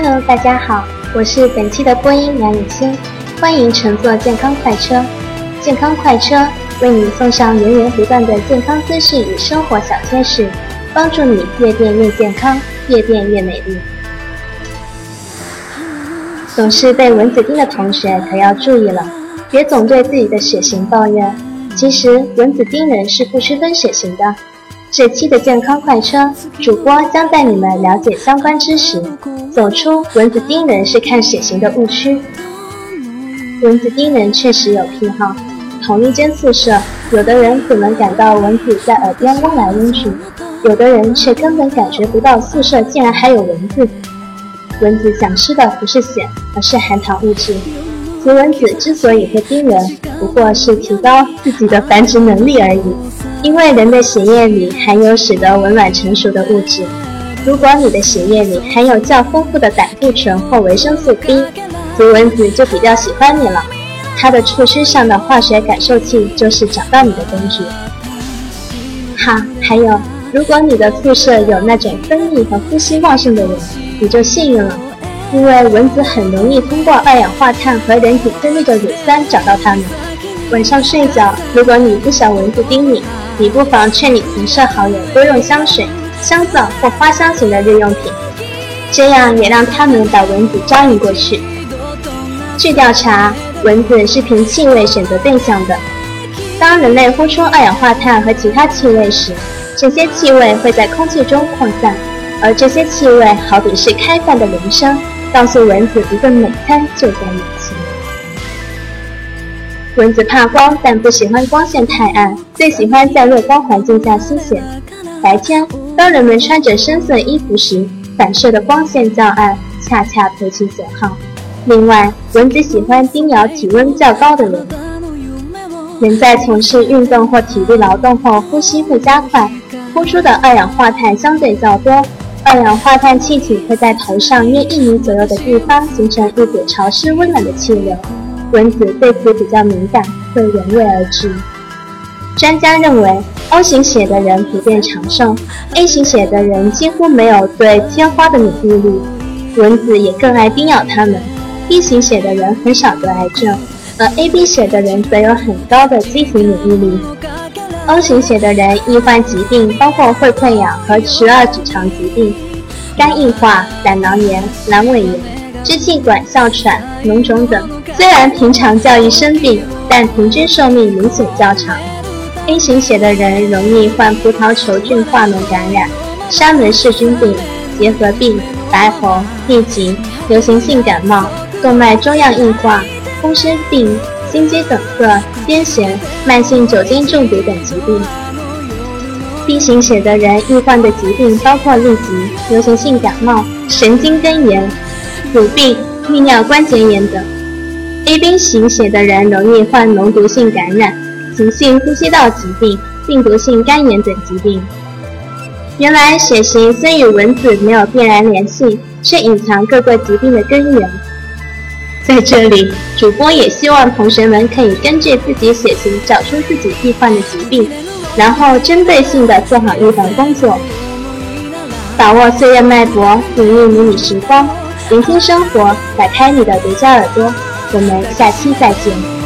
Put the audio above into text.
Hello，大家好，我是本期的播音梁雨欣，欢迎乘坐健康快车。健康快车为你送上源源不断的健康资讯与生活小贴士，帮助你越变越健康，越变越美丽。总是被蚊子叮的同学可要注意了，别总对自己的血型抱怨。其实蚊子叮人是不区分血型的。这期的健康快车，主播将带你们了解相关知识，走出蚊子叮人是看血型的误区。蚊子叮人确实有癖好，同一间宿舍，有的人可能感到蚊子在耳边嗡来嗡去，有的人却根本感觉不到宿舍竟然还有蚊子。蚊子想吃的不是血，而是含糖物质。雌蚊子之所以会叮人，不过是提高自己的繁殖能力而已。因为人的血液里含有使得蚊卵成熟的物质，如果你的血液里含有较丰富的胆固醇或维生素 B，雌蚊子就比较喜欢你了。它的触须上的化学感受器就是找到你的工具。哈，还有，如果你的宿舍有那种分泌和呼吸旺盛的人，你就幸运了，因为蚊子很容易通过二氧化碳和人体分泌的乳酸找到它们。晚上睡觉，如果你不想蚊子叮你，你不妨劝你同舍好友多用香水、香皂或花香型的日用品，这样也让他们把蚊子招引过去。据调查，蚊子是凭气味选择对象的。当人类呼出二氧化碳和其他气味时，这些气味会在空气中扩散，而这些气味好比是开饭的铃声，告诉蚊子一顿美餐就在眼前。蚊子怕光，但不喜欢光线太暗，最喜欢在弱光环境下休闲。白天，当人们穿着深色衣服时，反射的光线较暗，恰恰投其所好。另外，蚊子喜欢叮咬体温较高的人。人在从事运动或体力劳动后，呼吸会加快，呼出的二氧化碳相对较多。二氧化碳气体会在头上约一米左右的地方形成一股潮湿温暖的气流。蚊子对此比较敏感，会闻味而至。专家认为，O 型血的人普遍长寿，A 型血的人几乎没有对天花的免疫力，蚊子也更爱叮咬它们。B 型血的人很少得癌症，而 AB 血的人则有很高的机体免疫力。O 型血的人易患疾病，包括肺溃疡和十二指肠疾病、肝硬化、胆囊炎、阑尾炎。支气管哮喘、脓肿等，虽然平常较易生病，但平均寿命明显较长。A 型血的人容易患葡萄球菌化脓感染、沙门氏菌病、结核病、白喉、痢疾、流行性感冒、动脉粥样硬化、风湿病、心肌梗塞、癫痫、慢性酒精中毒等疾病。B 型血的人易患的疾病包括痢疾、流行性感冒、神经根炎。乳病、泌尿关节炎等，AB 型血的人容易患脓毒性感染、急性呼吸道疾病、病毒性肝炎等疾病。原来血型虽与蚊子没有必然联系，却隐藏各个疾病的根源。在这里，主播也希望同学们可以根据自己血型找出自己易患的疾病，然后针对性的做好预防工作，把握岁月脉搏，领悟迷你时光。聆听生活，打开你的独家耳朵，我们下期再见。